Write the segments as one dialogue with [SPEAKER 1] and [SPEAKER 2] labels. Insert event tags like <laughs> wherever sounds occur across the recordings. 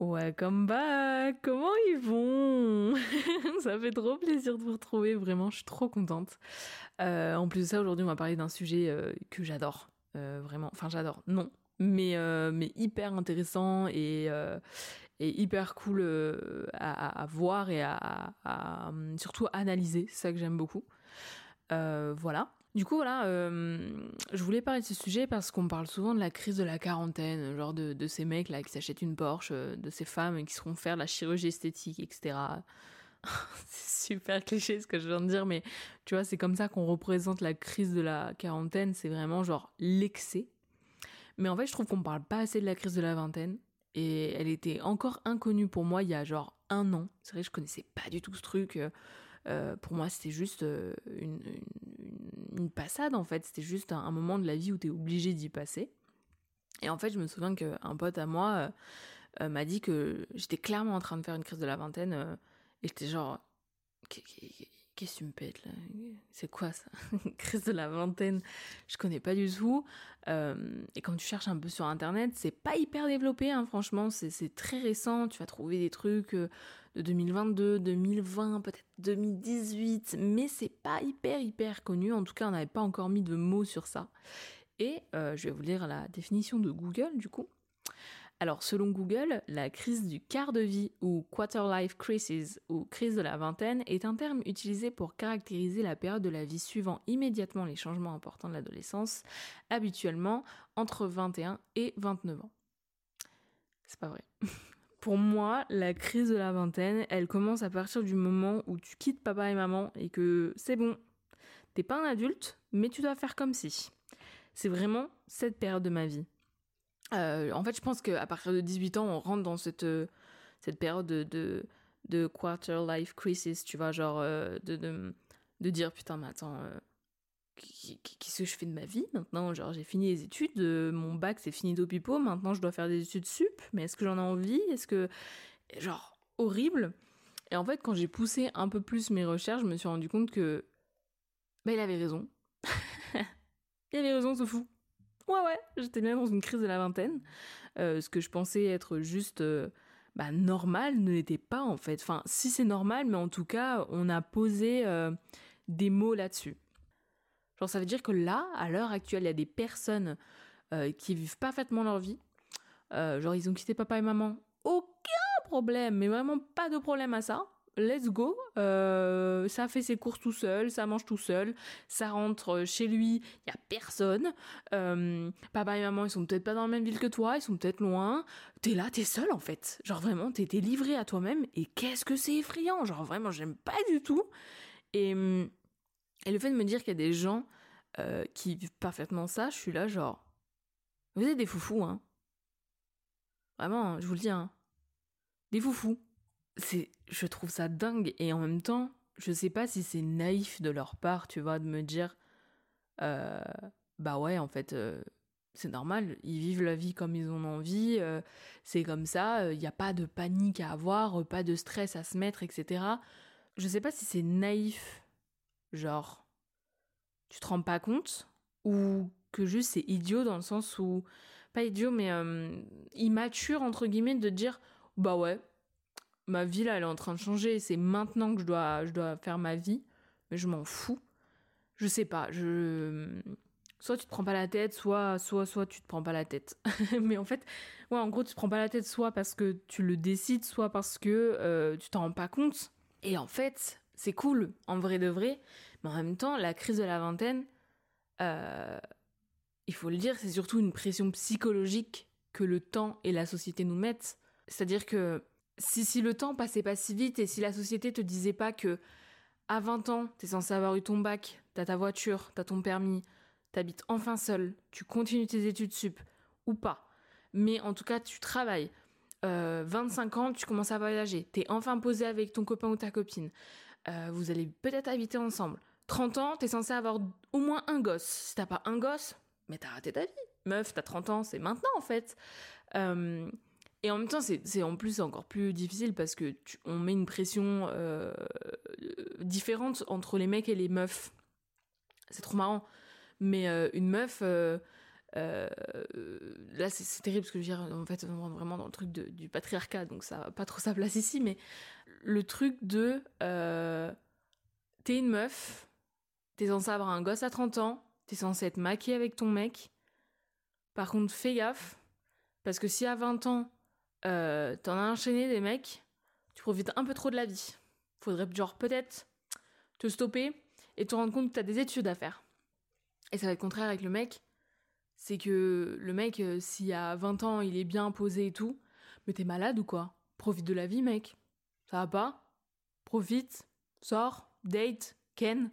[SPEAKER 1] Welcome back Comment ils vont? <laughs> Ça fait trop plaisir de vous retrouver, vraiment, je suis trop contente. Euh, en plus de ça, aujourd'hui, on va parler d'un sujet euh, que j'adore, euh, vraiment. Enfin, j'adore, non, mais mais hyper intéressant et et hyper cool à, voir et à, à, surtout analyser. C'est ça que j'aime beaucoup. voilà. Du coup, voilà, euh, je voulais parler de ce sujet parce qu'on parle souvent de la crise de la quarantaine, genre de, de ces mecs là qui s'achètent une Porsche, euh, de ces femmes qui seront faire de la chirurgie esthétique, etc. <laughs> c'est super cliché ce que je viens de dire, mais tu vois, c'est comme ça qu'on représente la crise de la quarantaine, c'est vraiment genre l'excès. Mais en fait, je trouve qu'on parle pas assez de la crise de la vingtaine, et elle était encore inconnue pour moi il y a genre un an. C'est vrai, je connaissais pas du tout ce truc. Euh, pour moi, c'était juste une, passade en fait. C'était juste un, moment de la vie où t'es obligé d'y passer. Et en fait, je me souviens qu'un pote à moi euh, m'a dit que j'étais clairement en train de faire une crise de la vingtaine. et j'étais genre, Qu'est-ce que tu me pètes là? C'est quoi ça? <laughs> Crise de la vingtaine, je connais pas du tout. Euh, et quand tu cherches un peu sur internet, c'est pas hyper développé, hein, franchement, c'est très récent. Tu vas trouver des trucs euh, de 2022, 2020, peut-être 2018, mais c'est pas hyper hyper connu. En tout cas, on n'avait pas encore mis de mots sur ça. Et euh, je vais vous lire la définition de Google du coup. Alors, selon Google, la crise du quart de vie ou quarter life crisis ou crise de la vingtaine est un terme utilisé pour caractériser la période de la vie suivant immédiatement les changements importants de l'adolescence, habituellement entre 21 et 29 ans. C'est pas vrai. <laughs> Pour moi, la crise de la vingtaine, elle commence à partir du moment où tu quittes papa et maman et que c'est bon. T'es pas un adulte, mais tu dois faire comme si. C'est vraiment cette période de ma vie. Euh, en fait, je pense qu'à partir de 18 ans, on rentre dans cette, euh, cette période de, de, quarter life crisis, tu vois, genre euh, de, de, de, dire putain, mais attends, qu'est-ce que je fais de ma vie maintenant? Genre, j'ai fini les études, mon bac c'est fini pipo, maintenant je dois faire des études sup, mais est-ce que j'en ai envie? Est-ce que. Genre, horrible? Et en fait, quand j'ai poussé un peu plus mes recherches, je me suis rendu compte que. Bah, il avait raison. <laughs> il avait raison, ce fou. Ouais, ouais, j'étais bien dans une crise de la vingtaine. Euh, ce que je pensais être juste euh, bah, normal ne l'était pas en fait. Enfin, si c'est normal, mais en tout cas, on a posé euh, des mots là-dessus. Genre, ça veut dire que là, à l'heure actuelle, il y a des personnes qui vivent parfaitement leur vie. genre, ils ont quitté papa et maman. Aucun problème, mais vraiment pas de problème à ça let's go. Euh, ça fait ses courses tout seul, ça mange tout seul, ça rentre chez lui, il y a personne. Euh, papa et maman, ils sont peut-être pas dans la même ville que toi, ils sont peut-être loin. T'es là, t'es seul en fait. Genre vraiment, t'es livré à toi-même. Et qu'est-ce que c'est effrayant. Genre vraiment, j'aime pas du tout. Et, et le fait de me dire qu'il y a des gens euh, qui vivent parfaitement ça, je suis là genre, vous êtes des foufous, hein. Vraiment, je vous le dis, hein. Des foufous c'est, je trouve ça dingue et en même temps, je sais pas si c'est naïf de leur part, tu vois, de me dire, euh, bah ouais, en fait, euh, c'est normal, ils vivent la vie comme ils ont envie, euh, c'est comme ça, il n'y a pas de panique à avoir, pas de stress à se mettre, etc. Je sais pas si c'est naïf, genre, tu te rends pas compte, ou que juste c'est idiot dans le sens où, pas idiot, mais immature, entre guillemets, de dire, bah ouais, ma vie là, elle est en train de changer. C'est maintenant que je dois, je dois faire ma vie. Mais je m'en fous. Je sais pas. Je soit tu te prends pas la tête, soit soit soit tu te prends pas la tête. <laughs> mais en fait, ouais, en gros, tu te prends pas la tête soit parce que tu le décides, soit parce que euh, tu t'en rends pas compte. Et en fait, c'est cool, en vrai de vrai. Mais en même temps, la crise de la vingtaine, euh, il faut le dire, c'est surtout une pression psychologique que le temps et la société nous mettent. C'est-à-dire que si, si le temps passait pas si vite et si la société te disait pas que à 20 ans, t'es censé avoir eu ton bac, t'as ta voiture, t'as ton permis, t'habites enfin seul, tu continues tes études sup, ou pas. Mais en tout cas, tu travailles. Euh, 25 ans, tu commences à voyager. T'es enfin posé avec ton copain ou ta copine. Euh, vous allez peut-être habiter ensemble. 30 ans, t'es censé avoir au moins un gosse. Si t'as pas un gosse, mais t'as raté ta vie. Meuf, t'as 30 ans, c'est maintenant en fait. Euh, et en même temps, c'est en plus encore plus difficile parce que on met une pression euh, différente entre les mecs et les meufs. C'est trop marrant. Mais euh, une meuf, euh, là, c'est terrible ce que je veux dire. En fait, on rentre vraiment dans le truc du patriarcat, donc ça n'a pas trop sa place ici. Mais le truc de t'es une meuf, t'es censé avoir un gosse à 30 ans, t'es censé être maquillée avec ton mec. Par contre, fais gaffe, parce que si à 20 ans, euh, t'en as enchaîné des mecs, tu profites un peu trop de la vie. Faudrait genre peut-être te stopper et te rendre compte que t'as des études à faire. Et ça va être contraire avec le mec. C'est que le mec, s'il a 20 ans, il est bien posé et tout, mais t'es malade ou quoi? Profite de la vie, mec. Ça va pas? Profite, sors, date, ken.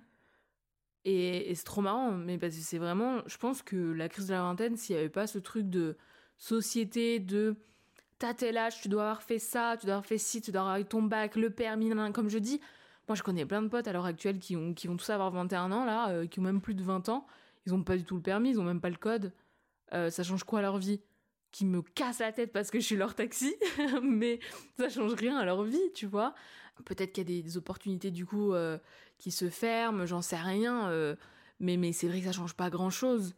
[SPEAKER 1] Et, c'est trop marrant, mais parce que c'est vraiment, je pense que la crise de la vingtaine, s'il n'y avait pas ce truc de société, de t'as tel âge, tu dois avoir fait ça, tu dois avoir fait ci, tu dois avoir eu ton bac, le permis, comme je dis. Moi, je connais plein de potes à l'heure actuelle qui, ont, qui vont tous avoir 21 ans, là, euh, qui ont même plus de 20 ans. Ils ont pas du tout le permis, ils ont même pas le code. Euh, ça change quoi à leur vie? Qui me casse la tête parce que je suis leur taxi, <laughs> mais ça change rien à leur vie, tu vois. Peut-être qu'il y a des, opportunités du coup euh, qui se ferment, j'en sais rien. Mais mais c'est vrai que ça change pas grand-chose.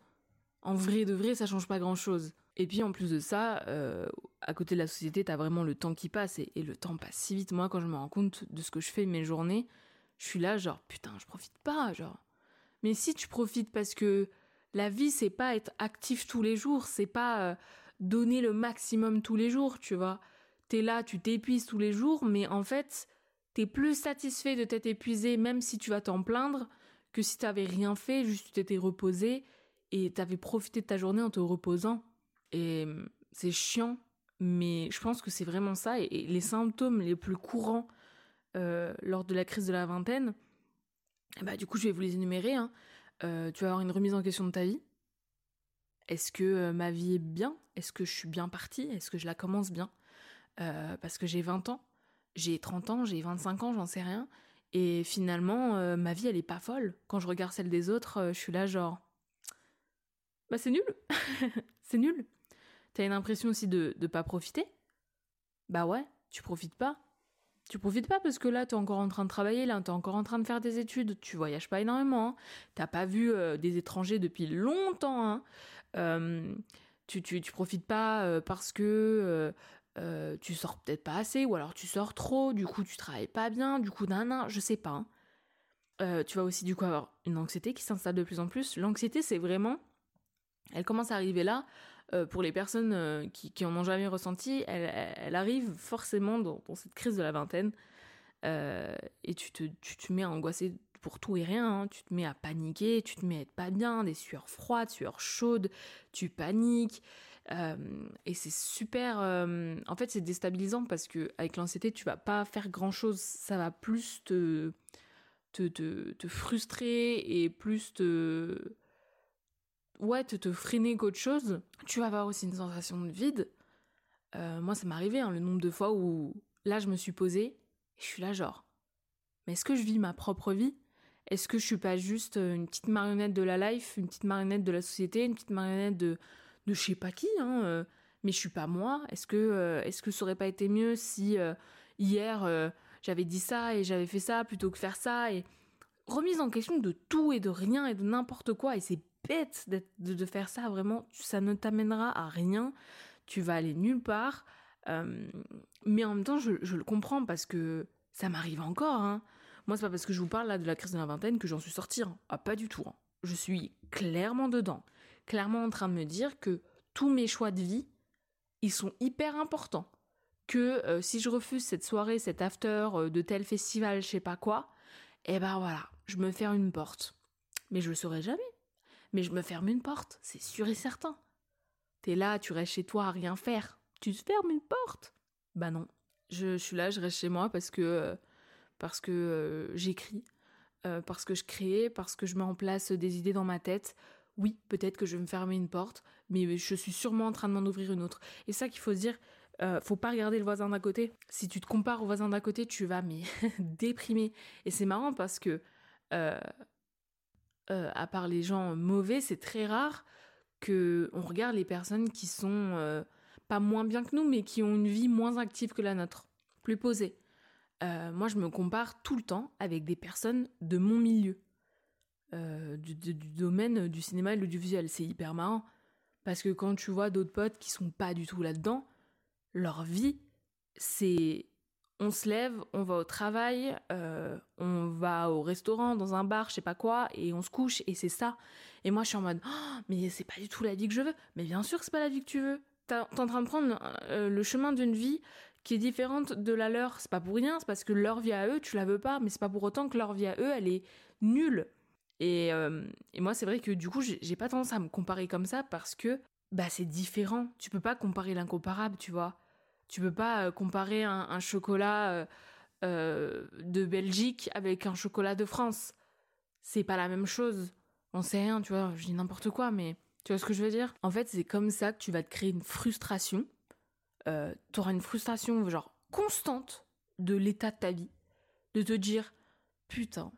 [SPEAKER 1] En vrai de vrai, ça change pas grand-chose. Et puis en plus de ça, euh, à côté de la société, t'as vraiment le temps qui passe et, le temps passe si vite. Moi, quand je me rends compte de ce que je fais mes journées, je suis là genre putain, je profite pas, genre. Mais si tu profites parce que la vie, c'est pas être actif tous les jours, c'est pas donner le maximum tous les jours, tu vois. T'es là, tu t'épuises tous les jours, mais en fait, t'es plus satisfait de t'être épuisé, même si tu vas t'en plaindre, que si t'avais rien fait, juste tu t'étais reposé et t'avais profité de ta journée en te reposant. Et hum, c'est chiant, mais je pense que c'est vraiment ça. Et, les symptômes les plus courants euh, lors de la crise de la vingtaine, bah du coup je vais vous les énumérer. Hein. Euh, tu vas avoir une remise en question de ta vie. Est-ce que euh, ma vie est bien? Est-ce que je suis bien partie? Est-ce que je la commence bien? Parce que j'ai 20 ans j'ai 30 ans, j'ai 25 ans, j'en sais rien. Et finalement, ma vie, elle est pas folle. Quand je regarde celle des autres, je suis là genre... Bah c'est nul. <laughs> c'est nul. T'as une impression aussi de ne pas profiter? Bah ouais, tu profites pas. Tu profites pas parce que là, t'es encore en train de travailler, là, t'es encore en train de faire des études, tu voyages pas énormément, hein. t'as pas vu euh, des étrangers depuis longtemps, hein. tu, tu, tu, profites pas parce que euh, tu sors peut-être pas assez, ou alors tu sors trop, du coup tu travailles pas bien, du coup nan, je sais pas. Hein. Euh, tu vas aussi du coup avoir une anxiété qui s'installe de plus en plus. L'anxiété c'est vraiment, elle commence à arriver là, euh, pour les personnes qui, qui en ont jamais ressenti, elle, arrive forcément dans, cette crise de la vingtaine, et tu te, te mets à angoisser pour tout et rien, hein. tu te mets à paniquer, tu te mets à être pas bien, des sueurs froides, sueurs chaudes, tu paniques, euh, et c'est super. Euh, en fait, c'est déstabilisant parce que avec l'anxiété, tu vas pas faire grand chose. Ça va plus te, te, te, frustrer et plus te. Ouais, te, te freiner qu'autre chose. Tu vas avoir aussi une sensation de vide. Euh, moi, ça m'est arrivé, hein, le nombre de fois où là, je me suis posée et je suis là, genre, mais est-ce que je vis ma propre vie? Est-ce que je suis pas juste une petite marionnette de la life, une petite marionnette de la société, une petite marionnette de, de je sais pas qui, hein, euh, mais je suis pas moi? Est-ce que, euh, est-ce que ça aurait pas été mieux si euh, hier j'avais dit ça et j'avais fait ça plutôt que faire ça? Et remise en question de tout et de rien et de n'importe quoi et c'est bête de, faire ça vraiment. Ça ne t'amènera à rien. Tu vas aller nulle part. mais en même temps, je, je, le comprends parce que ça m'arrive encore. Hein. Moi, c'est pas parce que je vous parle là de la crise de la vingtaine que j'en suis sortie. Hein. Ah, pas du tout. Hein. Je suis clairement dedans clairement en train de me dire que tous mes choix de vie, ils sont hyper importants. Que euh, si je refuse cette soirée, cet after euh, de tel festival, je sais pas quoi, eh ben voilà, je me ferme une porte. Mais je le saurai jamais. Mais je me ferme une porte, c'est sûr et certain. T'es là, tu restes chez toi à rien faire. Tu te fermes une porte? Bah non. Je, suis là, je reste chez moi parce que, euh, parce que j'écris, parce que je crée, parce que je mets en place des idées dans ma tête, oui, peut-être que je vais me fermer une porte, mais je suis sûrement en train de m'en ouvrir une autre. Et ça qu'il faut se dire, euh, faut pas regarder le voisin d'à côté. Si tu te compares au voisin d'à côté, tu vas mais <laughs> déprimer. Et c'est marrant parce que euh, euh, à part les gens mauvais, c'est très rare que on regarde les personnes qui sont pas moins bien que nous, mais qui ont une vie moins active que la nôtre, plus posée. moi, je me compare tout le temps avec des personnes de mon milieu. Euh, du, domaine du cinéma et de l'audiovisuel. C'est hyper marrant. Parce que quand tu vois d'autres potes qui sont pas du tout là-dedans, leur vie, c'est on se lève, on va au travail, euh, on va au restaurant, dans un bar, je sais pas quoi, et on se couche, et c'est ça. Et moi, je suis en mode, oh, mais c'est pas du tout la vie que je veux. Mais bien sûr que c'est pas la vie que tu veux. T'es en train de prendre euh, le chemin d'une vie qui est différente de la leur. C'est pas pour rien, c'est parce que leur vie à eux, tu la veux pas, mais c'est pas pour autant que leur vie à eux, elle est nulle. Et, euh, et moi, c'est vrai que du coup, j'ai pas tendance à me comparer comme ça parce que bah c'est différent. Tu peux pas comparer l'incomparable, tu vois. Tu peux pas euh, comparer un, chocolat euh, euh, de Belgique avec un chocolat de France. C'est pas la même chose. On sait rien, tu vois, je dis n'importe quoi, mais tu vois ce que je veux dire? En fait, c'est comme ça que tu vas te créer une frustration. Euh, tu auras une frustration, genre, constante de l'état de ta vie. De te dire, putain,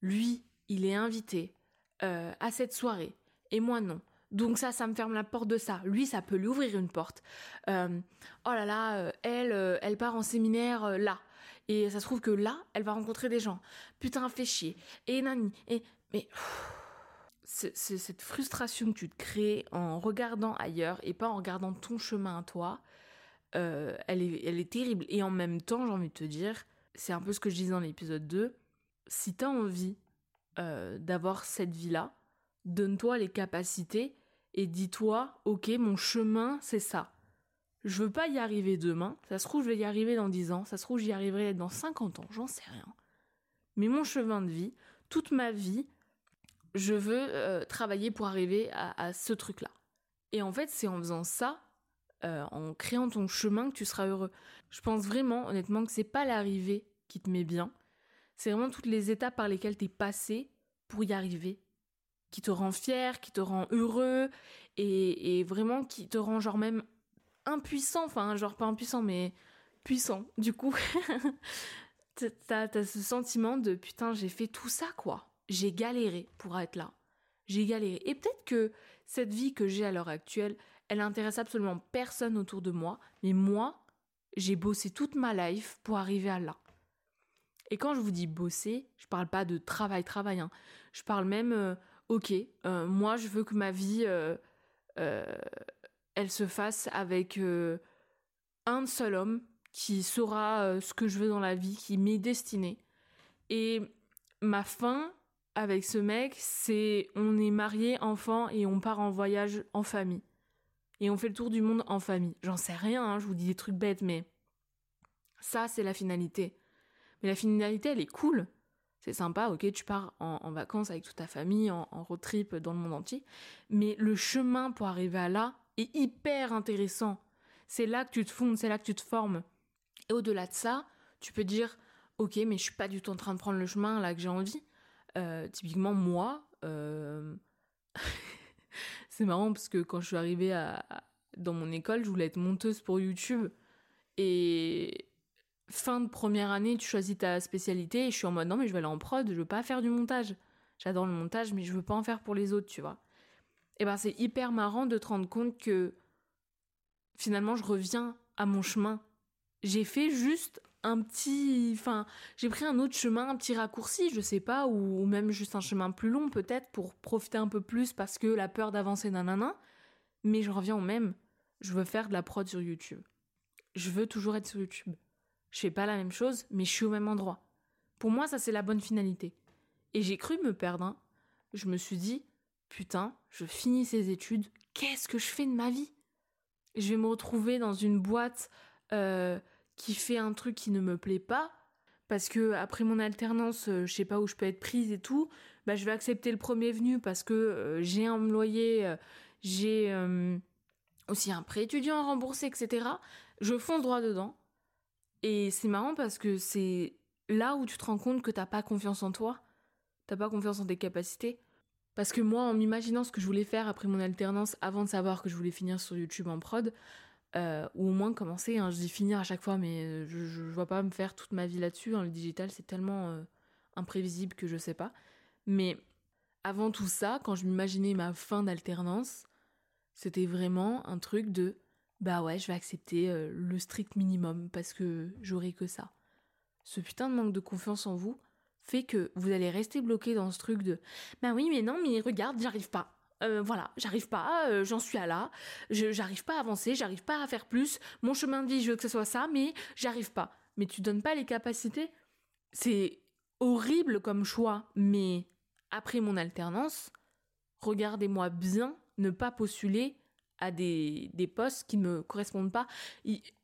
[SPEAKER 1] lui, il est invité à cette soirée, et moi non. Donc ça, ça me ferme la porte de ça. Lui, ça peut lui ouvrir une porte. Euh, oh là là, euh, elle, euh, elle part en séminaire là. Et ça se trouve que là, elle va rencontrer des gens. Putain, fait chier. Et nani. Et mais c'est cette frustration que tu te crées en regardant ailleurs et pas en regardant ton chemin à toi. elle, est, terrible. Et en même temps, j'ai envie de te dire, c'est un peu ce que je disais dans l'épisode 2. Si t'as envie d'avoir cette vie-là, donne-toi les capacités et dis-toi, ok, mon chemin, c'est ça. Je veux pas y arriver demain, ça se trouve, je vais y arriver dans 10 ans, ça se trouve, j'y arriverai dans 50 ans, j'en sais rien. Mais mon chemin de vie, toute ma vie, je veux euh, travailler pour arriver à, ce truc-là. Et en fait, c'est en faisant ça, euh, en créant ton chemin, que tu seras heureux. Je pense vraiment, honnêtement, que c'est pas l'arrivée qui te met bien, c'est vraiment toutes les étapes par lesquelles tu es passé pour y arriver qui te rend fier, qui te rend heureux et, vraiment qui te rend genre même impuissant, enfin genre pas impuissant mais puissant du coup. <laughs> t'as as ce sentiment de putain j'ai fait tout ça quoi. J'ai galéré pour être là. J'ai galéré. Et peut-être que cette vie que j'ai à l'heure actuelle, elle intéresse absolument personne autour de moi, mais moi, j'ai bossé toute ma life pour arriver à là. Et quand je vous dis bosser, je parle pas de travail, travail. Hein. Je parle même euh, ok, euh, moi je veux que ma vie, euh, euh, elle se fasse avec un seul homme qui saura ce que je veux dans la vie, qui m'est destiné. Et ma fin avec ce mec, c'est on est marié, enfant, et on part en voyage en famille. Et on fait le tour du monde en famille. J'en sais rien, hein, je vous dis des trucs bêtes, mais ça, c'est la finalité. Mais la finalité, elle est cool c'est sympa, ok, tu pars en, vacances avec toute ta famille, en, road trip dans le monde entier, mais le chemin pour arriver à là est hyper intéressant. C'est là que tu te fondes, c'est là que tu te formes. Et au-delà de ça, tu peux dire, ok, mais je suis pas du tout en train de prendre le chemin là que j'ai envie. Euh, typiquement, moi, euh, <laughs> c'est marrant parce que quand je suis arrivée à, dans mon école, je voulais être monteuse pour YouTube. Et fin de première année, tu choisis ta spécialité et je suis en mode non mais je vais aller en prod, je veux pas faire du montage. J'adore le montage mais je veux pas en faire pour les autres, tu vois. Et ben c'est hyper marrant de te rendre compte que finalement je reviens à mon chemin. J'ai fait juste un petit enfin, j'ai pris un autre chemin, un petit raccourci, je sais pas ou, même juste un chemin plus long peut-être pour profiter un peu plus parce que la peur d'avancer nanana, mais je reviens au même. Je veux faire de la prod sur YouTube. Je veux toujours être sur YouTube je fais pas la même chose, mais je suis au même endroit. Pour moi, ça c'est la bonne finalité. Et j'ai cru me perdre. Hein. Je me suis dit, putain, je finis ces études, qu'est-ce que je fais de ma vie? Je vais me retrouver dans une boîte euh, qui fait un truc qui ne me plaît pas, parce que après mon alternance, euh, je sais pas où je peux être prise et tout, bah je vais accepter le premier venu parce que euh, j'ai un loyer, j'ai aussi un prêt étudiant à rembourser, etc. Je fonce droit dedans. Et c'est marrant parce que c'est là où tu te rends compte que t'as pas confiance en toi, t'as pas confiance en tes capacités. Parce que moi, en m'imaginant ce que je voulais faire après mon alternance, avant de savoir que je voulais finir sur YouTube en prod, euh, ou au moins commencer, hein, je dis finir à chaque fois, mais euh, je, je, vois pas me faire toute ma vie là-dessus. Hein, le digital, c'est tellement euh, imprévisible que je sais pas. Mais avant tout ça, quand je m'imaginais ma fin d'alternance, c'était vraiment un truc de bah ouais, je vais accepter euh, le strict minimum parce que j'aurai que ça. Ce putain de manque de confiance en vous fait que vous allez rester bloqué dans ce truc de bah oui, mais non, mais regarde, j'arrive pas. euh, voilà, j'arrive pas, euh, j'en suis à là, j'arrive pas à avancer, j'arrive pas à faire plus, mon chemin de vie, je veux que ce soit ça, mais j'arrive pas. Mais tu donnes pas les capacités. C'est horrible comme choix, mais après mon alternance, regardez-moi bien ne pas postuler à des, des postes qui ne me correspondent pas.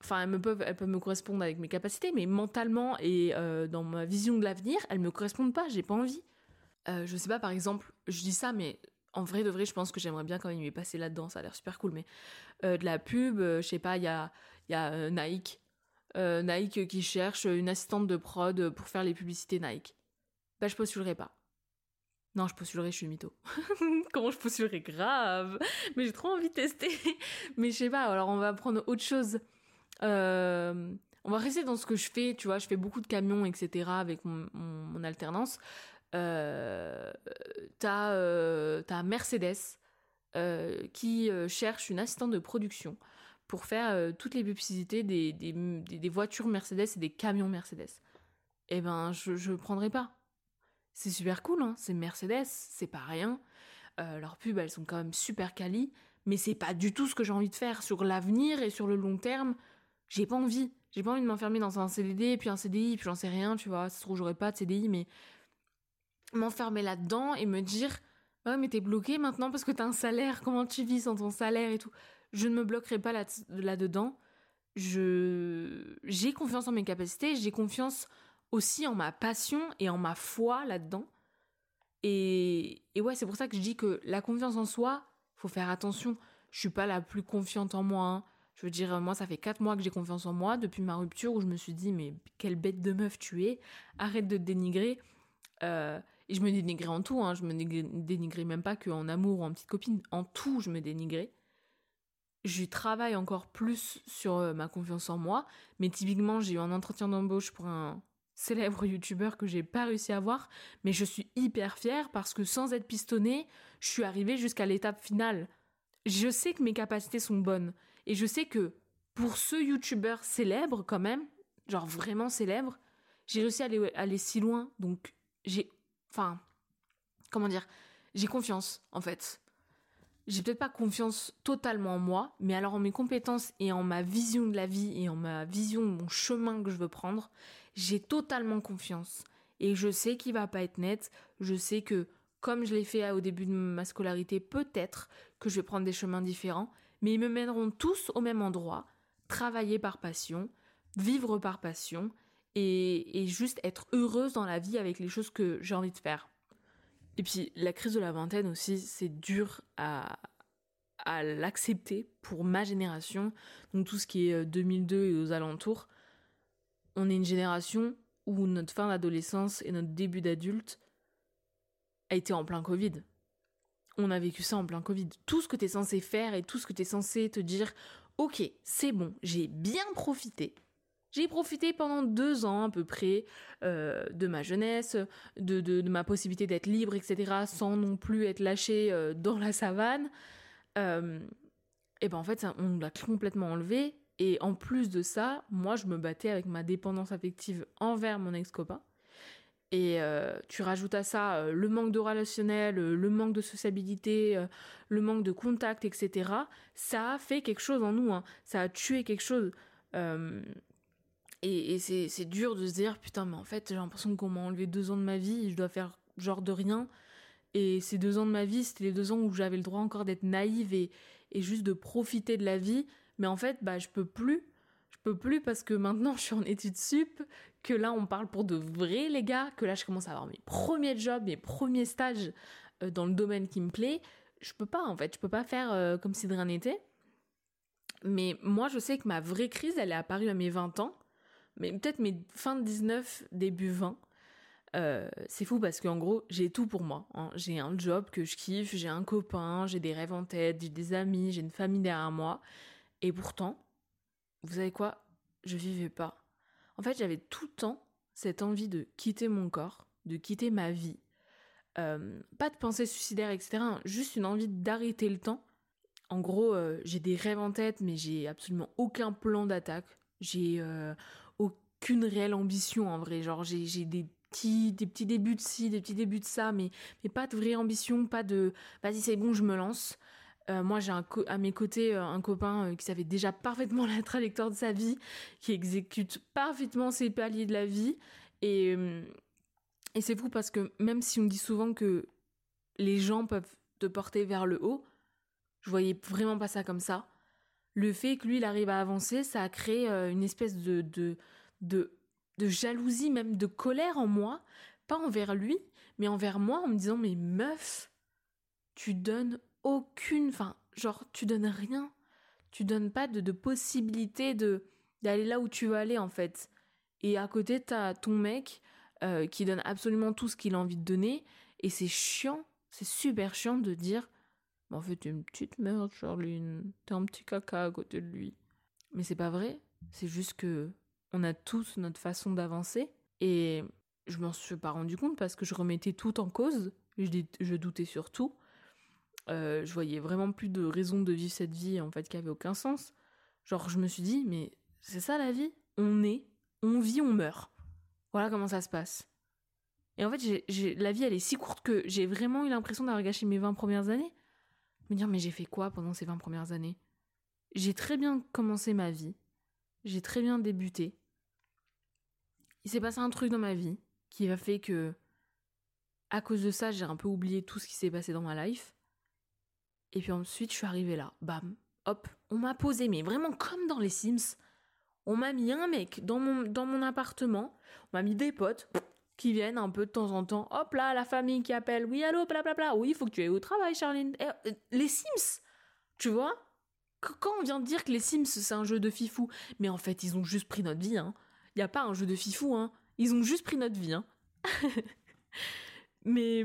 [SPEAKER 1] enfin, elles, peuvent, elles peuvent me correspondre avec mes capacités, mais mentalement et euh, dans ma vision de l'avenir, elles me correspondent pas, j'ai pas envie. Euh, je sais pas, par exemple, je dis ça, mais en vrai de vrai, je pense que j'aimerais bien quand même y passer là-dedans, ça a l'air super cool, mais euh, de la pub, je sais pas, il y a, y a Nike, Nike qui cherche une assistante de prod pour faire les publicités Nike. Bah, je postulerai pas. Non, je postulerai, je suis mytho. <laughs> Comment je postulerai? Grave Mais j'ai trop envie de tester. <laughs> Mais je sais pas, alors on va prendre autre chose. Euh, on va rester dans ce que je fais, tu vois, je fais beaucoup de camions, etc. avec mon, alternance. Euh, t'as, euh, Mercedes qui cherche une assistante de production pour faire toutes les publicités des, des, voitures Mercedes et des camions Mercedes. Eh ben, je ne prendrai pas c'est super cool, hein. c'est Mercedes, c'est pas rien. Euh, leurs pubs, elles sont quand même super quali, mais c'est pas du tout ce que j'ai envie de faire sur l'avenir et sur le long terme. J'ai pas envie. J'ai pas envie de m'enfermer dans un CDD, puis un CDI, puis j'en sais rien, tu vois. Ça se j'aurais pas de CDI, mais m'enfermer là-dedans et me dire Ouais, mais t'es bloqué maintenant parce que t'as un salaire, comment tu vis sans ton salaire et tout. Je ne me bloquerai pas là-dedans. je j'ai confiance en mes capacités, j'ai confiance aussi en ma passion et en ma foi là-dedans. Et, et ouais, c'est pour ça que je dis que la confiance en soi, faut faire attention. Je suis pas la plus confiante en moi. Hein. Je veux dire, moi, ça fait 4 mois que j'ai confiance en moi depuis ma rupture où je me suis dit, mais quelle bête de meuf tu es, arrête de te dénigrer. Euh, et je me dénigrais en tout, hein. je me dénigrais même pas qu'en amour ou en petite copine, en tout, je me dénigrais. Je travaille encore plus sur euh, ma confiance en moi, mais typiquement, j'ai eu un entretien d'embauche pour un, célèbre youtubeur que j'ai pas réussi à voir, mais je suis hyper fière parce que sans être pistonnée, je suis arrivée jusqu'à l'étape finale. Je sais que mes capacités sont bonnes et je sais que pour ce youtubeur célèbre quand même, genre vraiment célèbre, j'ai réussi à aller, si loin, donc j'ai, enfin, comment dire, j'ai confiance en fait. J'ai peut-être pas confiance totalement en moi, mais alors en mes compétences et en ma vision de la vie et en ma vision de mon chemin que je veux prendre, j'ai totalement confiance. Et je sais qu'il va pas être net. Je sais que, comme je l'ai fait au début de ma scolarité, peut-être que je vais prendre des chemins différents, mais ils me mèneront tous au même endroit. Travailler par passion, vivre par passion, et, juste être heureuse dans la vie avec les choses que j'ai envie de faire. Et puis, la crise de la vingtaine aussi, c'est dur à, à l'accepter pour ma génération. Donc, tout ce qui est 2002 euh, et aux alentours on est une génération où notre fin d'adolescence et notre début d'adulte a été en plein Covid. On a vécu ça en plein Covid. Tout ce que tu es censé faire et tout ce que tu es censé te dire, ok, c'est bon, j'ai bien profité. J'ai profité pendant deux ans à peu près euh, de ma jeunesse, de, ma possibilité d'être libre, etc., sans non plus être lâché euh, dans la savane. Euh, et ben en fait, on l'a complètement enlevé et en plus de ça, moi, je me battais avec ma dépendance affective envers mon ex-copain. Et euh, tu rajoutes à ça euh, le manque de relationnel, euh, le manque de sociabilité, le manque de contact, etc. Ça a fait quelque chose en nous, hein. ça a tué quelque chose. et, c'est dur de se dire, putain, mais en fait, j'ai l'impression qu'on m'a enlevé deux ans de ma vie je dois faire genre de rien. Et ces deux ans de ma vie, c'était les deux ans où j'avais le droit encore d'être naïve et, et juste de profiter de la vie. Mais en fait, bah, je peux plus. Je peux plus parce que maintenant je suis en études sup, que là on parle pour de vrais les gars, que là je commence à avoir mes premiers jobs, mes premiers stages euh, dans le domaine qui me plaît. Je peux pas en fait, je peux pas faire euh, comme si de rien n'était. Mais moi je sais que ma vraie crise elle est apparue à mes 20 ans, mais peut-être mes fin de 19, début 20. Euh, c'est fou parce qu'en gros, j'ai tout pour moi. Hein. J'ai un job que je kiffe, j'ai un copain, j'ai des rêves en tête, j'ai des amis, j'ai une famille derrière moi. Et pourtant, vous savez quoi? Je vivais pas. En fait, j'avais tout le temps cette envie de quitter mon corps, de quitter ma vie. Euh, pas de pensée suicidaire, etc. Juste une envie d'arrêter le temps. En gros, euh, j'ai des rêves en tête, mais j'ai absolument aucun plan d'attaque. J'ai euh, aucune réelle ambition en vrai. Genre, j'ai des petits, des petits débuts de ci, des petits débuts de ça, mais, mais pas de vraie ambition, pas de vas-y, c'est bon, je me lance. Euh, moi, j'ai à mes côtés euh, un copain qui savait déjà parfaitement <laughs> la trajectoire de sa vie, qui exécute parfaitement ses paliers de la vie. Et, et c'est fou parce que même si on dit souvent que les gens peuvent te porter vers le haut, je voyais vraiment pas ça comme ça. Le fait que lui, il arrive à avancer, ça a créé une espèce de, de, de de jalousie, même de colère en moi, pas envers lui, mais envers moi, en me disant mais meuf, tu donnes aucune, enfin, genre tu donnes rien, tu donnes pas de, de possibilité de d'aller là où tu veux aller en fait. Et à côté t'as ton mec euh, qui donne absolument tout ce qu'il a envie de donner, et c'est chiant, c'est super chiant de dire, en fait t'es une petite merde Charline, t'es un petit caca à côté de lui. Mais c'est pas vrai, c'est juste que on a tous notre façon d'avancer. Et je m'en suis pas rendu compte parce que je remettais tout en cause. Je, doutais sur tout. Euh, je voyais vraiment plus de raison de vivre cette vie en fait qui avait aucun sens. Genre je me suis dit mais c'est ça la vie? On est, on vit, on meurt. Voilà comment ça se passe. Et en fait la vie elle est si courte que j'ai vraiment eu l'impression d'avoir gâché mes 20 premières années. Me dire mais j'ai fait quoi pendant ces 20 premières années? J'ai très bien commencé ma vie. J'ai très bien débuté il s'est passé un truc dans ma vie qui a fait que, à cause de ça, j'ai un peu oublié tout ce qui s'est passé dans ma life. Et puis ensuite, je suis arrivée là, bam, hop, on m'a posé, mais vraiment comme dans les Sims. On m'a mis un mec dans mon, dans mon appartement, on m'a mis des potes qui viennent un peu de temps en temps. Hop là, la famille qui appelle, oui, allô, blablabla, oui, il faut que tu ailles au travail, Charline. Euh, les Sims, tu vois? Quand on vient de dire que les Sims, c'est un jeu de fifou, mais en fait, ils ont juste pris notre vie, hein. Il n'y a pas un jeu de fifou, hein. Ils ont juste pris notre vie, hein. <laughs> mais,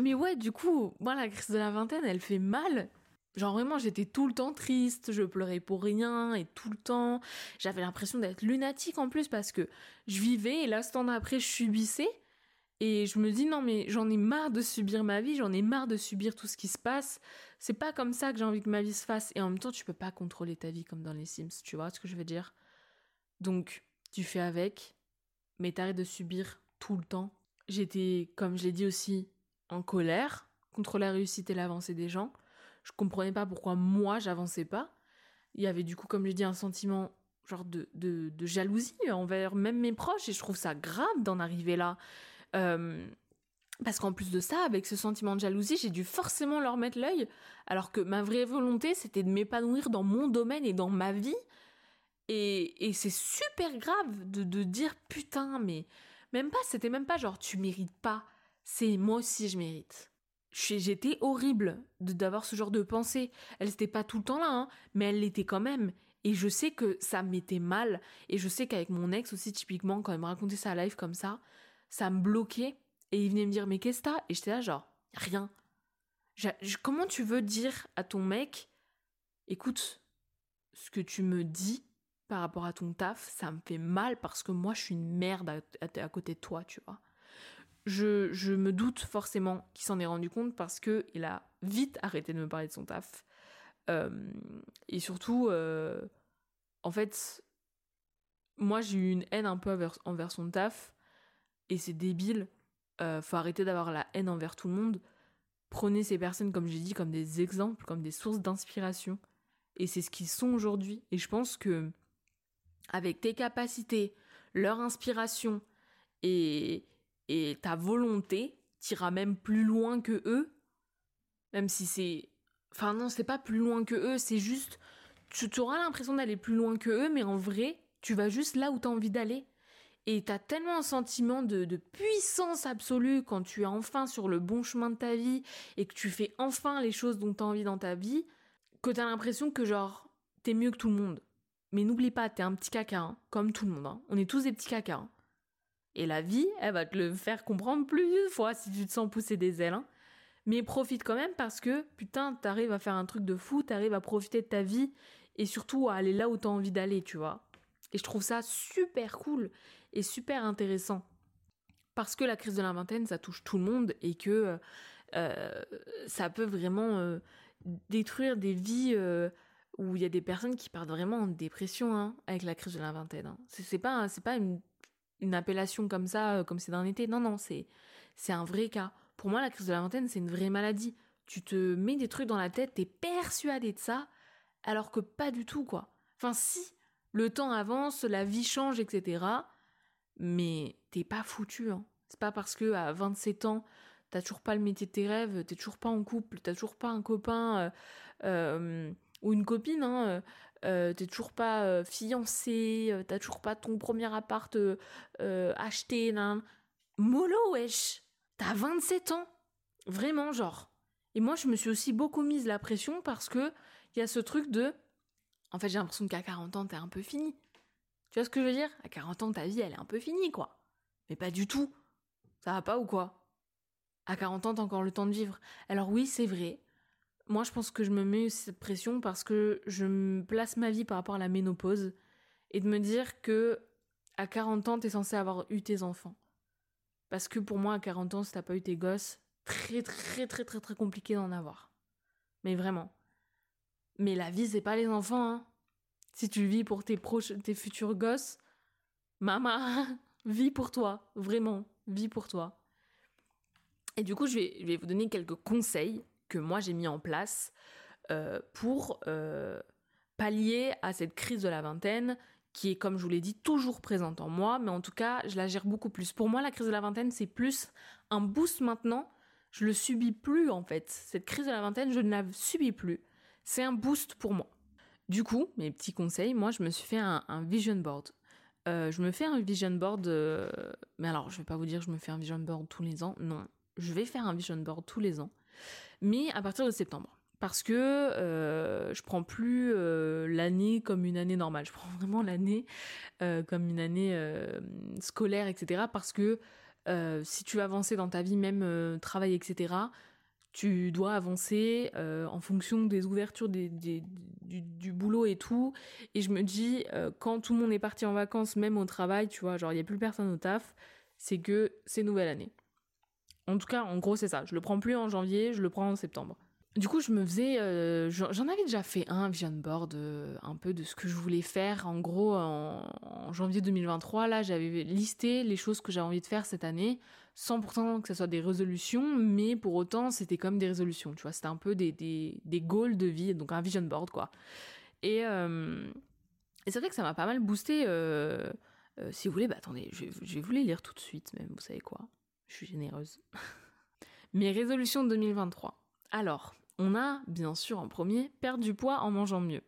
[SPEAKER 1] mais ouais, du coup, moi, la crise de la vingtaine, elle fait mal. Genre vraiment, j'étais tout le temps triste, je pleurais pour rien et tout le temps. J'avais l'impression d'être lunatique en plus parce que je vivais et l'instant d'après, je subissais. Et je me dis non mais j'en ai marre de subir ma vie, j'en ai marre de subir tout ce qui se passe. C'est pas comme ça que j'ai envie que ma vie se fasse. Et en même temps, tu peux pas contrôler ta vie comme dans les Sims, tu vois ce que je veux dire? Donc tu fais avec, mais t'arrêtes de subir tout le temps. J'étais, comme je l'ai dit aussi, en colère contre la réussite et l'avancée des gens. Je comprenais pas pourquoi moi j'avançais pas. Il y avait du coup, comme je dis, un sentiment genre de, de, jalousie envers même mes proches et je trouve ça grave d'en arriver là. Euh, parce qu'en plus de ça, avec ce sentiment de jalousie, j'ai dû forcément leur mettre l'œil, alors que ma vraie volonté, c'était de m'épanouir dans mon domaine et dans ma vie, et, c'est super grave de, dire putain, mais même pas, c'était même pas genre tu mérites pas, c'est moi aussi je mérite. J'étais horrible d'avoir ce genre de pensée. Elle n'était pas tout le temps là, hein, mais elle l'était quand même. Et je sais que ça me mettait mal. Et je sais qu'avec mon ex aussi, typiquement, quand il me racontait sa live comme ça, ça me bloquait. Et il venait me dire, mais qu'est-ce que t'as? Et j'étais là, genre, rien. comment tu veux dire à ton mec, écoute, ce que tu me dis, par rapport à ton taf, ça me fait mal parce que moi je suis une merde à, côté de toi, tu vois. Je, me doute forcément qu'il s'en est rendu compte parce que il a vite arrêté de me parler de son taf. Euh, et surtout, euh, en fait, moi j'ai eu une haine un peu envers, son taf et c'est débile. Euh, faut arrêter d'avoir la haine envers tout le monde. Prenez ces personnes, comme j'ai dit, comme des exemples, comme des sources d'inspiration. Et c'est ce qu'ils sont aujourd'hui. Et je pense que avec tes capacités, leur inspiration et, et ta volonté, t'iras même plus loin que eux. Même si c'est. Enfin, non, c'est pas plus loin que eux, c'est juste. Tu auras l'impression d'aller plus loin que eux, mais en vrai, tu vas juste là où t'as envie d'aller. Et t'as tellement un sentiment de, de, puissance absolue quand tu es enfin sur le bon chemin de ta vie et que tu fais enfin les choses dont t'as envie dans ta vie, que t'as l'impression que genre, t'es mieux que tout le monde. Mais n'oublie pas, t'es un petit caca, hein, comme tout le monde. Hein. On est tous des petits caca. Hein. Et la vie, elle va te le faire comprendre plusieurs fois si tu te sens pousser des ailes. Mais profite quand même parce que, putain, t'arrives à faire un truc de fou, t'arrives à profiter de ta vie et surtout à aller là où t'as envie d'aller, tu vois. Et je trouve ça super cool et super intéressant. Parce que la crise de la vingtaine, ça touche tout le monde et que euh, ça peut vraiment euh, détruire des vies. Euh, où il y a des personnes qui partent vraiment en dépression hein, avec la crise de la vingtaine. Hein. C'est pas, pas une, une appellation comme ça, euh, comme c'est d'un été. Non, non, c'est, c'est un vrai cas. Pour moi, la crise de la vingtaine, c'est une vraie maladie. Tu te mets des trucs dans la tête, t'es persuadé de ça, alors que pas du tout, quoi. Enfin, si, le temps avance, la vie change, etc. Mais t'es pas foutu, hein. C'est pas parce que à 27 ans, t'as toujours pas le métier de tes rêves, t'es toujours pas en couple, t'as toujours pas un copain euh, euh, ou une copine, hein, euh, t'es toujours pas fiancé, t'as toujours pas ton premier appart acheté, nan. Mollo, wesh T'as 27 ans Vraiment, genre. Et moi, je me suis aussi beaucoup mise la pression parce que il y a ce truc de. En fait, j'ai l'impression qu'à 40 ans, t'es un peu fini. Tu vois ce que je veux dire? À 40 ans, ta vie, elle est un peu finie, quoi. Mais pas du tout. Ça va pas ou quoi? À 40 ans, t'as encore le temps de vivre. Alors oui, c'est vrai. Moi, je pense que je me mets cette pression parce que je place ma vie par rapport à la ménopause et de me dire que à 40 ans, t'es censé avoir eu tes enfants. Parce que pour moi, à 40 ans, si t'as pas eu tes gosses, très très très très très compliqué d'en avoir. Mais vraiment. Mais la vie, c'est pas les enfants, hein. Si tu vis pour tes proches, tes futurs gosses, maman, <laughs> vis pour toi, vraiment, vis pour toi. Et du coup, je vais, vais vous donner quelques conseils que moi j'ai mis en place euh, pour euh, pallier à cette crise de la vingtaine qui est, comme je vous l'ai dit, toujours présente en moi, mais en tout cas, je la gère beaucoup plus. Pour moi, la crise de la vingtaine, c'est plus un boost maintenant. Je le subis plus, en fait. Cette crise de la vingtaine, je ne la subis plus. C'est un boost pour moi. Du coup, mes petits conseils, moi, je me suis fait un, vision board. Euh, je me fais un vision board, mais alors, je vais pas vous dire que je me fais un vision board tous les ans. Non, je vais faire un vision board tous les ans, mais à partir de septembre parce que euh, je prends plus euh, l'année comme une année normale. Je prends <laughs> vraiment l'année euh, comme une année scolaire, etc. Parce que si tu veux avancer dans ta vie, même travail, etc., tu dois avancer en fonction des ouvertures du, du, boulot et tout. Et je me dis, quand tout le monde est parti en vacances, même au travail, tu vois, genre il n'y a plus personne au taf, c'est que c'est nouvelle année. En tout cas, en gros, c'est ça. Je le prends plus en janvier, je le prends en septembre. Du coup, je me faisais, euh, j'en avais déjà fait un vision board, euh, un peu de ce que je voulais faire. En gros, en, janvier 2023, là, j'avais listé les choses que j'avais envie de faire cette année, sans pourtant que ce soit des résolutions, mais pour autant, c'était comme des résolutions, tu vois. C'était un peu des, des, des, goals de vie, donc un vision board, quoi. Et, euh, et c'est vrai que ça m'a pas mal boosté. si vous voulez, bah attendez, je, je vais vous les lire tout de suite, même, vous savez quoi. Je suis généreuse. <laughs> Mes résolutions de 2023. Alors, on a, bien sûr, en premier, perdre du poids en mangeant mieux.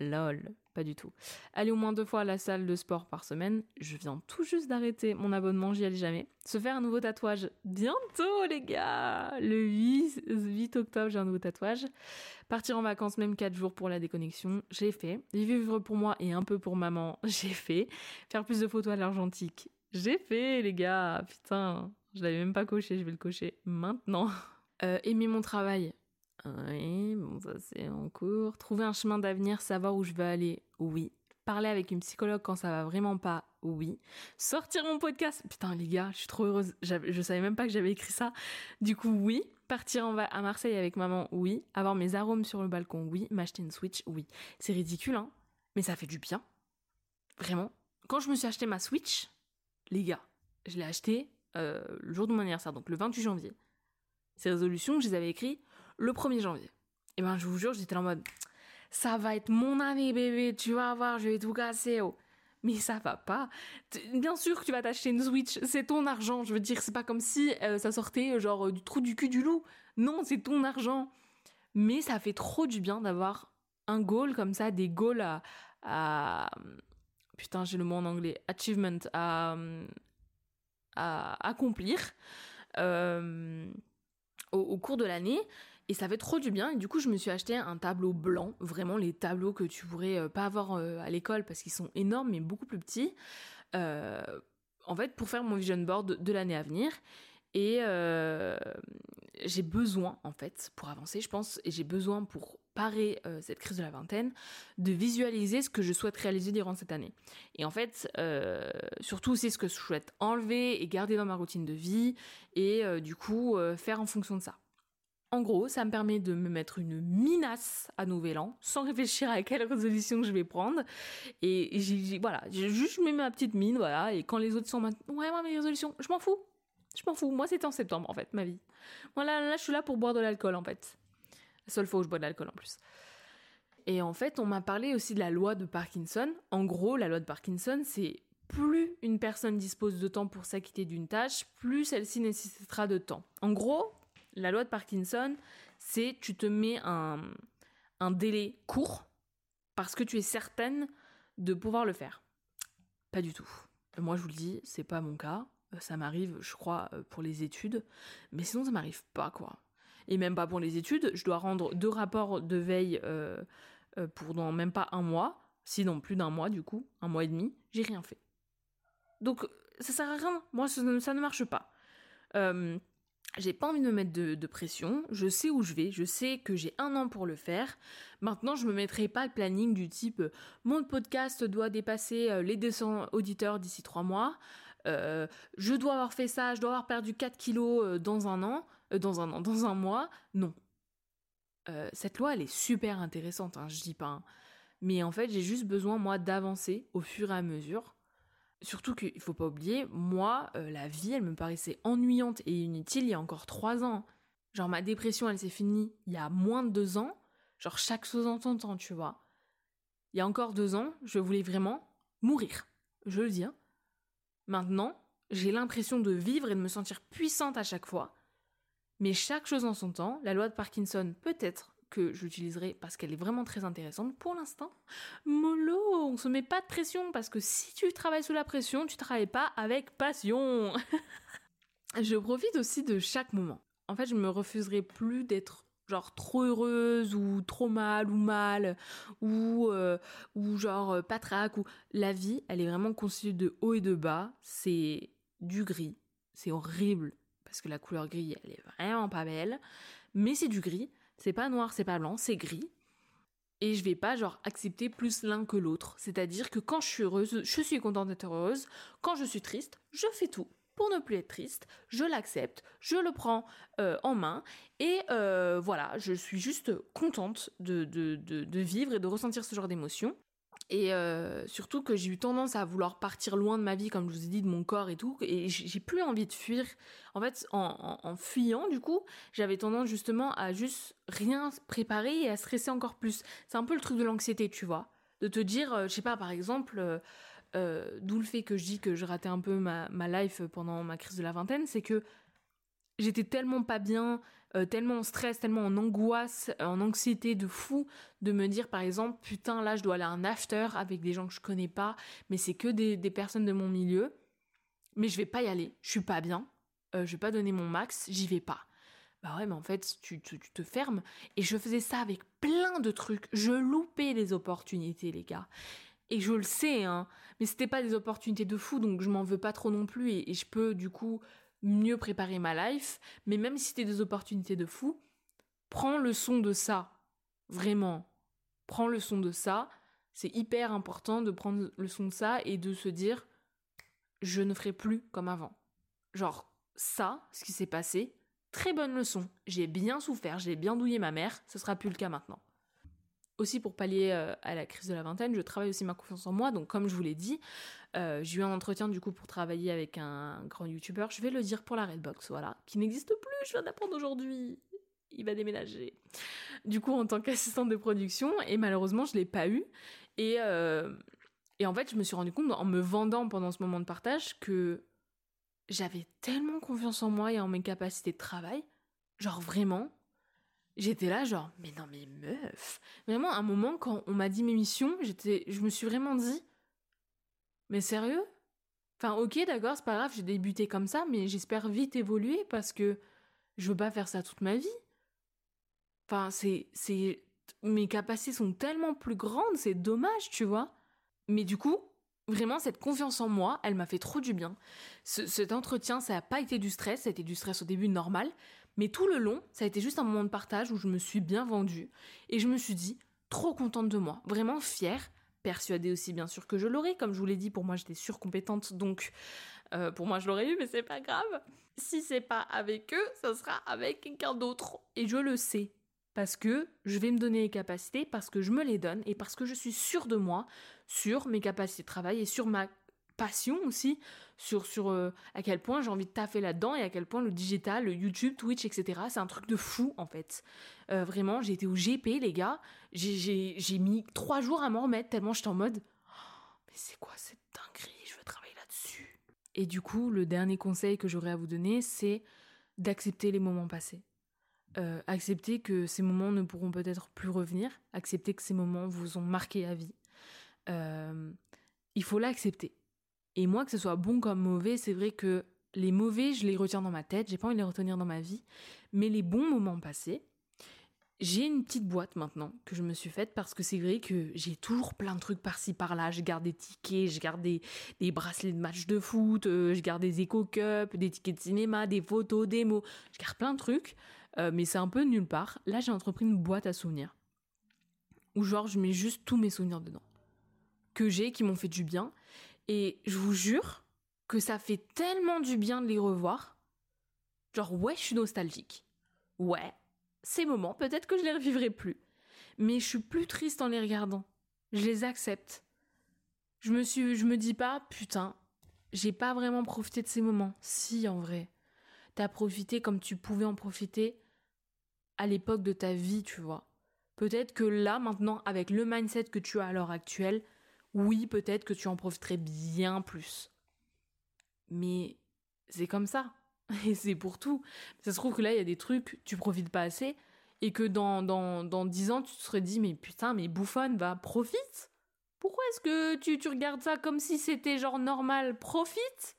[SPEAKER 1] Lol, pas du tout. Aller au moins deux fois à la salle de sport par semaine, je viens tout juste d'arrêter mon abonnement, j'y allais jamais. Se faire un nouveau tatouage, bientôt les gars Le 8, octobre, j'ai un nouveau tatouage. Partir en vacances, même 4 jours pour la déconnexion, j'ai fait. Vivre pour moi et un peu pour maman, <laughs> j'ai fait. Faire plus de photos à l'argentique, j'ai fait les gars. Putain, je l'avais même pas coché, je vais le cocher maintenant. Euh, aimer mon travail, oui, bon, ça c'est en cours. Trouver un chemin d'avenir, savoir où je veux aller, oui. Parler avec une psychologue quand ça va vraiment pas, oui. Sortir mon podcast, putain les gars, je suis trop heureuse. Je savais même pas que j'avais écrit ça. Du coup, oui. Partir en à Marseille avec maman, oui. Avoir mes arômes sur le balcon, oui. M'acheter une Switch, oui. C'est ridicule, hein. Mais ça fait du bien. Vraiment. Quand je me suis acheté ma Switch, les gars, je l'ai acheté euh, le jour de mon anniversaire, donc le 28 janvier. Ces résolutions, je les avais écrites le 1er janvier. Et ben je vous jure, j'étais en mode ça va être mon année bébé, tu vas voir, je vais tout casser. Oh. Mais ça va pas. Bien sûr que tu vas t'acheter une Switch, c'est ton argent. Je veux dire, c'est pas comme si euh, ça sortait euh, genre du trou du cul du loup. Non, c'est ton argent. Mais ça fait trop du bien d'avoir un goal comme ça, des goals à, putain, j'ai le mot en anglais, achievement à, à accomplir euh, au, cours de l'année et ça fait trop du bien. Et du coup, je me suis acheté un tableau blanc, vraiment les tableaux que tu pourrais euh, pas avoir euh, à l'école parce qu'ils sont énormes mais beaucoup plus petits. Euh, en fait, pour faire mon vision board de l'année à venir. Et j'ai besoin, en fait, pour avancer, je pense, et j'ai besoin pour parer cette crise de la vingtaine, de visualiser ce que je souhaite réaliser durant cette année. Et en fait, surtout c'est ce que je souhaite enlever et garder dans ma routine de vie, et du coup, faire en fonction de ça. En gros, ça me permet de me mettre une minace à Nouvel An, sans réfléchir à quelle résolution je vais prendre. Et j'ai, voilà, j'ai juste mis ma petite mine, voilà. Et quand les autres sont maintenant, ouais, moi, mes résolutions, je m'en fous. Je m'en fous. Moi, c'était en septembre, en fait, ma vie. Voilà, là, je suis là pour boire de l'alcool, en fait. La seule fois où je bois de l'alcool, en plus. Et en fait, on m'a parlé aussi de la loi de Parkinson. En gros, la loi de Parkinson, c'est plus une personne dispose de temps pour s'acquitter d'une tâche, plus celle-ci nécessitera de temps. En gros, la loi de Parkinson, c'est tu te mets un, un délai court parce que tu es certaine de pouvoir le faire. Pas du tout. Moi, je vous le dis, c'est pas mon cas. Euh, ça m'arrive, je crois, euh, pour les études, mais sinon ça m'arrive pas, quoi. Et même pas pour les études, je dois rendre deux rapports de veille euh, pour dans même pas un mois, sinon plus d'un mois du coup, un mois et demi, j'ai rien fait. Donc ça sert à rien, moi ça ne, marche pas. J'ai pas envie de me mettre de, pression, je sais où je vais, je sais que j'ai un an pour le faire. Maintenant, je me mettrai pas le planning du type euh, mon podcast doit dépasser euh, les 200 auditeurs d'ici trois mois, euh, je dois avoir fait ça, je dois avoir perdu 4 kilos dans un an, dans un an, dans un mois. Non. cette loi, elle est super intéressante, hein, je dis pas. Hein. Mais en fait, j'ai juste besoin, moi, d'avancer au fur et à mesure Surtout qu'il faut pas oublier, moi, euh, la vie, elle me paraissait ennuyante et inutile il y a encore trois ans. Genre ma dépression, elle s'est finie il y a moins de deux ans. Genre chaque chose en ton temps, tu vois. Il y a encore deux ans, je voulais vraiment mourir. Je le dis. Hein. Maintenant, j'ai l'impression de vivre et de me sentir puissante à chaque fois. Mais chaque chose en son temps, la loi de Parkinson peut-être que j'utiliserai parce qu'elle est vraiment très intéressante pour l'instant. Mollo, on se met pas de pression parce que si tu travailles sous la pression, tu travailles pas avec passion. <laughs> je profite aussi de chaque moment. En fait, je me refuserai plus d'être genre trop heureuse ou trop mal ou mal ou euh, ou genre euh, patraque ou la vie, elle est vraiment constituée de haut et de bas, c'est du gris. C'est horrible parce que la couleur gris, elle est vraiment pas belle, mais c'est du gris. C'est pas noir, c'est pas blanc, c'est gris. Et je vais pas genre accepter plus l'un que l'autre. C'est-à-dire que quand je suis heureuse, je suis contente d'être heureuse. Quand je suis triste, je fais tout pour ne plus être triste. Je l'accepte, je le prends euh, en main. Et euh, voilà, je suis juste contente de, de, de, vivre et de ressentir ce genre d'émotions. Et euh, surtout que j'ai eu tendance à vouloir partir loin de ma vie, comme je vous ai dit, de mon corps et tout. Et j'ai plus envie de fuir. En fait, en, fuyant, du coup, j'avais tendance justement à juste rien préparer et à stresser encore plus. C'est un peu le truc de l'anxiété, tu vois. De te dire, euh, je sais pas, par exemple, euh, d'où le fait que je dis que je ratais un peu ma, ma life pendant ma crise de la vingtaine, c'est que j'étais tellement pas bien, euh, tellement en stress, tellement en angoisse, en anxiété de fou, de me dire par exemple, putain là je dois aller à un after avec des gens que je connais pas, mais c'est que des, personnes de mon milieu, mais je vais pas y aller, je suis pas bien, euh, je vais pas donner mon max, j'y vais pas. Bah ouais, mais en fait, tu, tu, te fermes. Et je faisais ça avec plein de trucs. Je loupais les opportunités, les gars. Et je le sais, hein. Mais c'était pas des opportunités de fou, donc je m'en veux pas trop non plus. et je peux, du coup, mieux préparer ma life, mais même si t'as des opportunités de fou, prends le son de ça. Vraiment. Prends le son de ça. C'est hyper important de prendre le son de ça et de se dire je ne ferai plus comme avant. Genre, ça, ce qui s'est passé, très bonne leçon. J'ai bien souffert, j'ai bien douillé ma mère, ce sera plus le cas maintenant aussi pour pallier euh, à la crise de la vingtaine, je travaille aussi ma confiance en moi. Donc comme je vous l'ai dit, euh, j'ai eu un entretien du coup pour travailler avec un grand youtubeur. Je vais le dire pour la Redbox, voilà, qui n'existe plus. Je viens d'apprendre aujourd'hui. Il va déménager. Du coup, en tant qu'assistante de production, et malheureusement, je l'ai pas eu. Et euh, et en fait, je me suis rendu compte en me vendant pendant ce moment de partage que j'avais tellement confiance en moi et en mes capacités de travail, genre vraiment, J'étais là genre mais non mais meuf. Vraiment un moment quand on m'a dit mes missions, j'étais je me suis vraiment dit mais sérieux? Enfin OK d'accord, c'est pas grave, j'ai débuté comme ça mais j'espère vite évoluer parce que je veux pas faire ça toute ma vie. Enfin c'est c'est mes capacités sont tellement plus grandes, c'est dommage, tu vois. Mais du coup, vraiment cette confiance en moi, elle m'a fait trop du bien. cet entretien, ça n'a pas été du stress, ça a été du stress au début normal, mais tout le long, ça a été juste un moment de partage où je me suis bien vendue et je me suis dit trop contente de moi, vraiment fière persuadée aussi bien sûr que je l'aurais. Comme je vous l'ai dit, pour moi j'étais surcompétente, donc euh, pour moi je l'aurais eu, mais c'est pas grave. Si c'est pas avec eux, ça sera avec quelqu'un d'autre. Et je le sais. Parce que je vais me donner les capacités, parce que je me les donne, et parce que je suis sûre de moi, sur mes capacités de travail et sur ma passion aussi, sur, sur euh, à quel point j'ai envie de taffer là-dedans et à quel point le digital, le YouTube, Twitch, etc., c'est un truc de fou en fait. Euh, vraiment, j'ai été au GP, les gars, j'ai mis trois jours à m'en remettre tellement j'étais en mode oh, mais c'est quoi cette dinguerie, je veux travailler là-dessus. Et du coup, le dernier conseil que j'aurais à vous donner, c'est d'accepter les moments passés. Euh, accepter que ces moments ne pourront peut-être plus revenir, accepter que ces moments vous ont marqué à vie. il faut l'accepter et moi, que ce soit bon comme mauvais, c'est vrai que les mauvais, je les retiens dans ma tête, j'ai pas envie de les retenir dans ma vie. Mais les bons moments passés, j'ai une petite boîte maintenant que je me suis faite parce que c'est vrai que j'ai toujours plein de trucs par-ci par-là. Je garde des tickets, je garde des, bracelets de match de foot, euh, je garde des éco cups, des tickets de cinéma, des photos, des mots. Je garde plein de trucs, euh, mais c'est un peu nulle part. Là, j'ai entrepris une boîte à souvenirs où genre je mets juste tous mes souvenirs dedans que j'ai qui m'ont fait du bien et je vous jure que ça fait tellement du bien de les revoir. Genre, ouais, je suis nostalgique. Ouais, ces moments, peut-être que je les revivrai plus. Mais je suis plus triste en les regardant. Je les accepte. Je me suis, je me dis pas, putain, j'ai pas vraiment profité de ces moments. Si, en vrai. T'as profité comme tu pouvais en profiter à l'époque de ta vie, tu vois. Peut-être que là, maintenant, avec le mindset que tu as à l'heure actuelle, oui, peut-être que tu en profiterais bien plus. Mais c'est comme ça. <laughs> Et c'est pour tout. Ça se trouve que là, il y a des trucs, tu profites pas assez, et que dans, dans, dans 10 ans, tu te serais dit, mais putain, mais bouffonne, va, profite Pourquoi est-ce que tu, tu regardes ça comme si c'était genre normal? Profite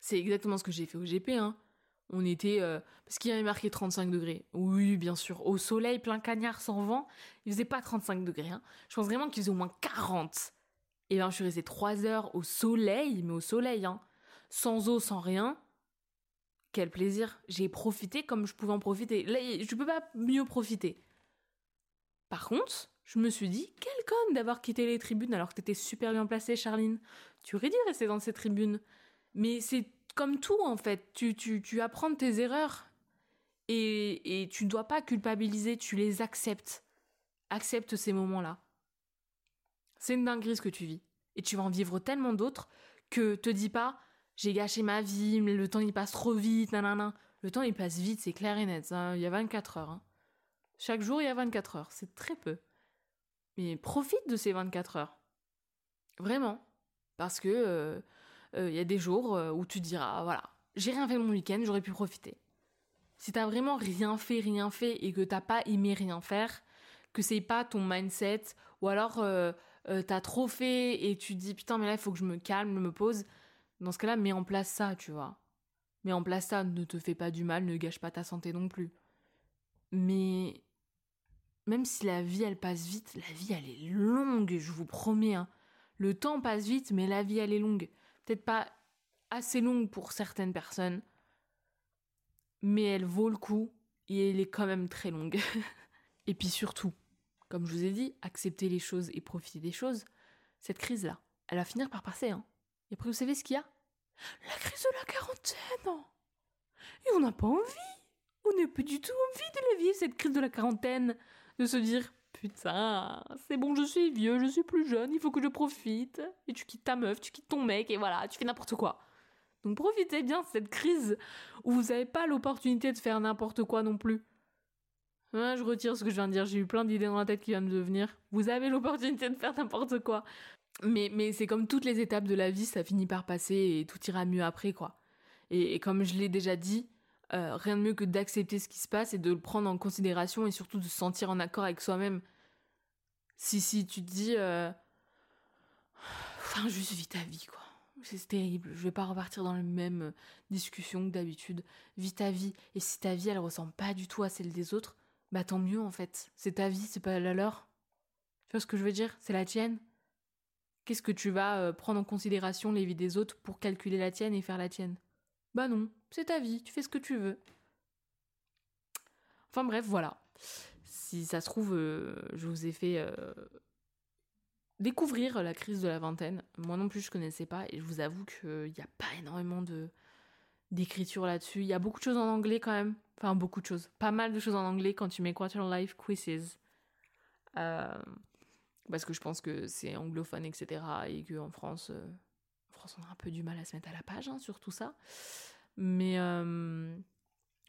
[SPEAKER 1] C'est exactement ce que j'ai fait au GP, hein. On était. Euh, parce qu'il y avait marqué 35 degrés. Oui, bien sûr. Au soleil, plein cagnard, sans vent. Il faisait pas 35 degrés. Hein. Je pense vraiment qu'il faisait au moins 40. Et bien, je suis restée 3 heures au soleil, mais au soleil, hein. Sans eau, sans rien. Quel plaisir. J'ai profité comme je pouvais en profiter. Là, je peux pas mieux profiter. Par contre, je me suis dit, quel con d'avoir quitté les tribunes alors que t'étais super bien placée, Charline. Tu aurais dû rester dans ces tribunes. Mais c'est comme tout en fait, tu, tu, apprends de tes erreurs et, et tu ne dois pas culpabiliser, tu les acceptes. Accepte ces moments-là. C'est une dinguerie ce que tu vis. Et tu vas en vivre tellement d'autres que te dis pas j'ai gâché ma vie, mais le temps il passe trop vite, nanana. Le temps il passe vite, c'est clair et net. Il y a 24 heures. Hein. Chaque jour il y a 24 heures, c'est très peu. Mais profite de ces 24 heures. Vraiment. Parce que euh, il euh, y a des jours euh, où tu diras, voilà, j'ai rien fait mon week-end, j'aurais pu profiter. Si t'as vraiment rien fait, rien fait et que t'as pas aimé rien faire, que c'est pas ton mindset, ou alors euh, t'as trop fait et tu dis putain mais là il faut que je me calme, me pose, dans ce cas-là mets en place ça, tu vois. Mets en place ça, ne te fais pas du mal, ne gâche pas ta santé non plus. Mais même si la vie elle passe vite, la vie elle est longue, je vous promets. Hein. Le temps passe vite, mais la vie elle est longue peut-être pas assez longue pour certaines personnes, mais elle vaut le coup et elle est quand même très longue. <laughs> et puis surtout, comme je vous ai dit, accepter les choses et profiter des choses, cette crise-là, elle va finir par passer. Hein. Et après, vous savez ce qu'il y a? La crise de la quarantaine Et on n'a pas envie On n'a pas du tout envie de la vivre, cette crise de la quarantaine De se dire putain, c'est bon, je suis vieux, je suis plus jeune, il faut que je profite. Et tu quittes ta meuf, tu quittes ton mec, et voilà, tu fais n'importe quoi. Donc profitez bien de cette crise où vous n'avez pas l'opportunité de faire n'importe quoi non plus. Hein, je retire ce que je viens de dire, j'ai eu plein d'idées dans la tête qui viennent de venir. Vous avez l'opportunité de faire n'importe quoi. Mais, mais c'est comme toutes les étapes de la vie, ça finit par passer et tout ira mieux après, quoi. Et, et comme je l'ai déjà dit, euh, rien de mieux que d'accepter ce qui se passe et de le prendre en considération et surtout de se sentir en accord avec soi-même. Si, si, tu te dis. Euh, enfin, juste vis ta vie, quoi. C'est terrible. Je vais pas repartir dans la même euh, discussion que d'habitude. Vis ta vie. Et si ta vie, elle ressemble pas du tout à celle des autres, bah tant mieux, en fait. C'est ta vie, c'est pas la leur. Tu vois ce que je veux dire? C'est la tienne. Qu'est-ce que tu vas prendre en considération les vies des autres pour calculer la tienne et faire la tienne? Bah non, c'est ta vie, tu fais ce que tu veux. Enfin bref, voilà. Si ça se trouve, euh, je vous ai fait euh, découvrir la crise de la vingtaine. Moi non plus, je connaissais pas et je vous avoue qu'il n'y a pas énormément d'écriture là-dessus. Il y a beaucoup de choses en anglais quand même. Enfin, beaucoup de choses. Pas mal de choses en anglais quand tu mets Quarter Life Quizzes. Euh, parce que je pense que c'est anglophone, etc. Et qu'en France, euh, On a un peu du mal à se mettre à la page hein, sur tout ça. Mais, euh,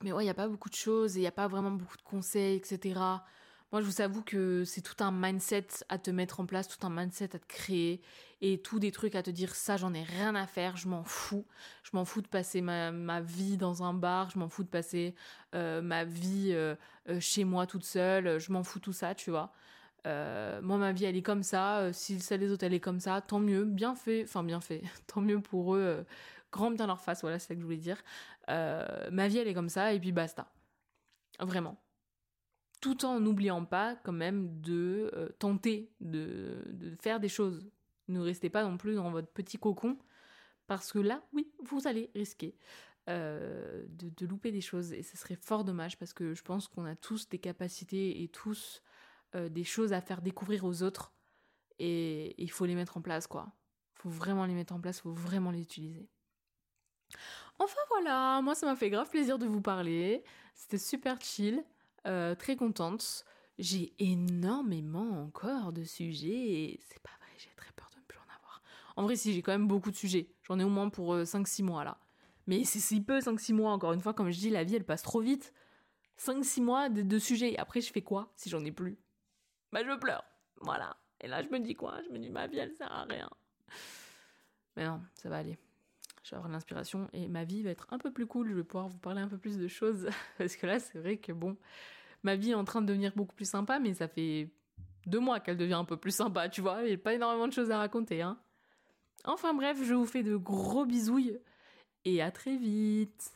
[SPEAKER 1] mais ouais, il n'y a pas beaucoup de choses et il n'y a pas vraiment beaucoup de conseils, etc. Moi, je vous avoue que c'est tout un mindset à te mettre en place, tout un mindset à te créer et tout des trucs à te dire ça, j'en ai rien à faire, je m'en fous. Je m'en fous de passer ma, ma, vie dans un bar, je m'en fous de passer euh, ma vie euh, chez moi toute seule, je m'en fous tout ça, tu vois. Moi, ma vie, elle est comme ça. si celle des autres, elle est comme ça, tant mieux, bien fait. Enfin, bien fait. <laughs> tant mieux pour eux. grand bien leur face, voilà, c'est ça que je voulais dire. ma vie, elle est comme ça, et puis basta. Vraiment tout en n'oubliant pas quand même de euh, tenter de, faire des choses. Ne restez pas non plus dans votre petit cocon, parce que là, oui, vous allez risquer euh, de, louper des choses, et ce serait fort dommage, parce que je pense qu'on a tous des capacités et tous euh, des choses à faire découvrir aux autres, et il faut les mettre en place, quoi. Faut vraiment les mettre en place, faut vraiment les utiliser. Enfin voilà, moi ça m'a fait grave plaisir de vous parler, c'était super chill. Euh, très contente. J'ai énormément encore de sujets et c'est pas vrai, j'ai très peur de ne plus en avoir. En vrai, si, j'ai quand même beaucoup de sujets. J'en ai au moins pour 5-6 euh, mois là. Mais c'est si peu, 5-6 mois, encore une fois, comme je dis, la vie elle passe trop vite. 5-6 mois de, de sujets. Après, je fais quoi si j'en ai plus? Bah, je pleure. Voilà. Et là, je me dis quoi? Je me dis, ma vie elle sert à rien. Mais non, ça va aller je vais avoir l'inspiration et ma vie va être un peu plus cool, je vais pouvoir vous parler un peu plus de choses <laughs> parce que là c'est vrai que bon, ma vie est en train de devenir beaucoup plus sympa mais ça fait deux mois qu'elle devient un peu plus sympa, tu vois, il n'y a pas énormément de choses à raconter hein. Enfin bref, je vous fais de gros bisouilles et à très vite